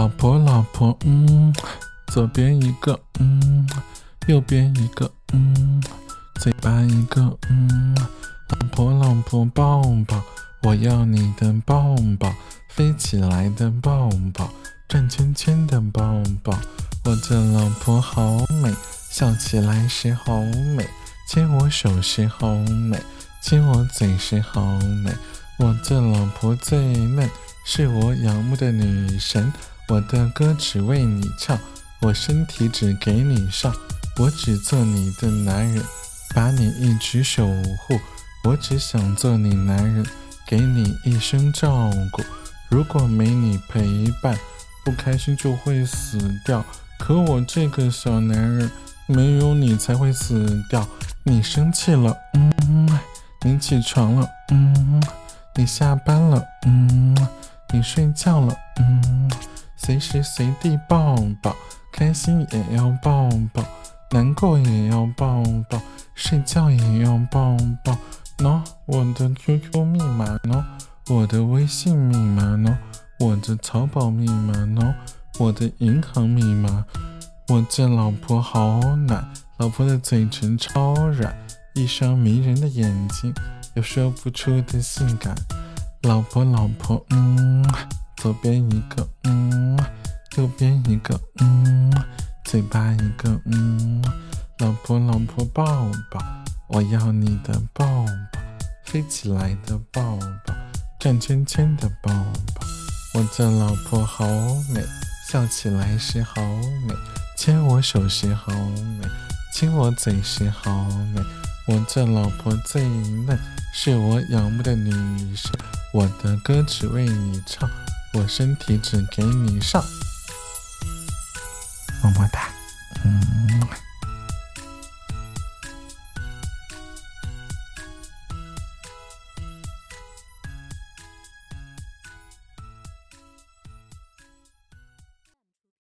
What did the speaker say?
老婆，老婆，嗯，左边一个，嗯，右边一个，嗯，嘴巴一个，嗯，老婆，老婆，抱抱，我要你的抱抱，飞起来的抱抱，转圈圈的抱抱，我的老婆好美，笑起来时好美，牵我手时好美，亲我嘴时好美，我的老婆最嫩，是我仰慕的女神。我的歌只为你唱，我身体只给你上，我只做你的男人，把你一直守护。我只想做你男人，给你一生照顾。如果没你陪伴，不开心就会死掉。可我这个小男人，没有你才会死掉。你生气了，嗯，你起床了，嗯，你下班了，嗯，你睡觉了，嗯。随时随地抱抱，开心也要抱抱，难过也要抱抱，睡觉也要抱抱。喏，我的 QQ 密码喏，我的微信密码喏，我的淘宝密码喏，我的银行密码。我这老婆好暖，老婆的嘴唇超软，一双迷人的眼睛，有说不出的性感。老婆，老婆，嗯。左边一个，嗯，右边一个，嗯，嘴巴一个，嗯，老婆老婆抱抱，我要你的抱抱，飞起来的抱抱，转圈圈的抱抱，我的老婆好美，笑起来时好美，牵我手时好美，亲我嘴时好美，我这老婆最嫩，是我仰慕的女神，我的歌只为你唱我身体只给你上。么么哒。嗯。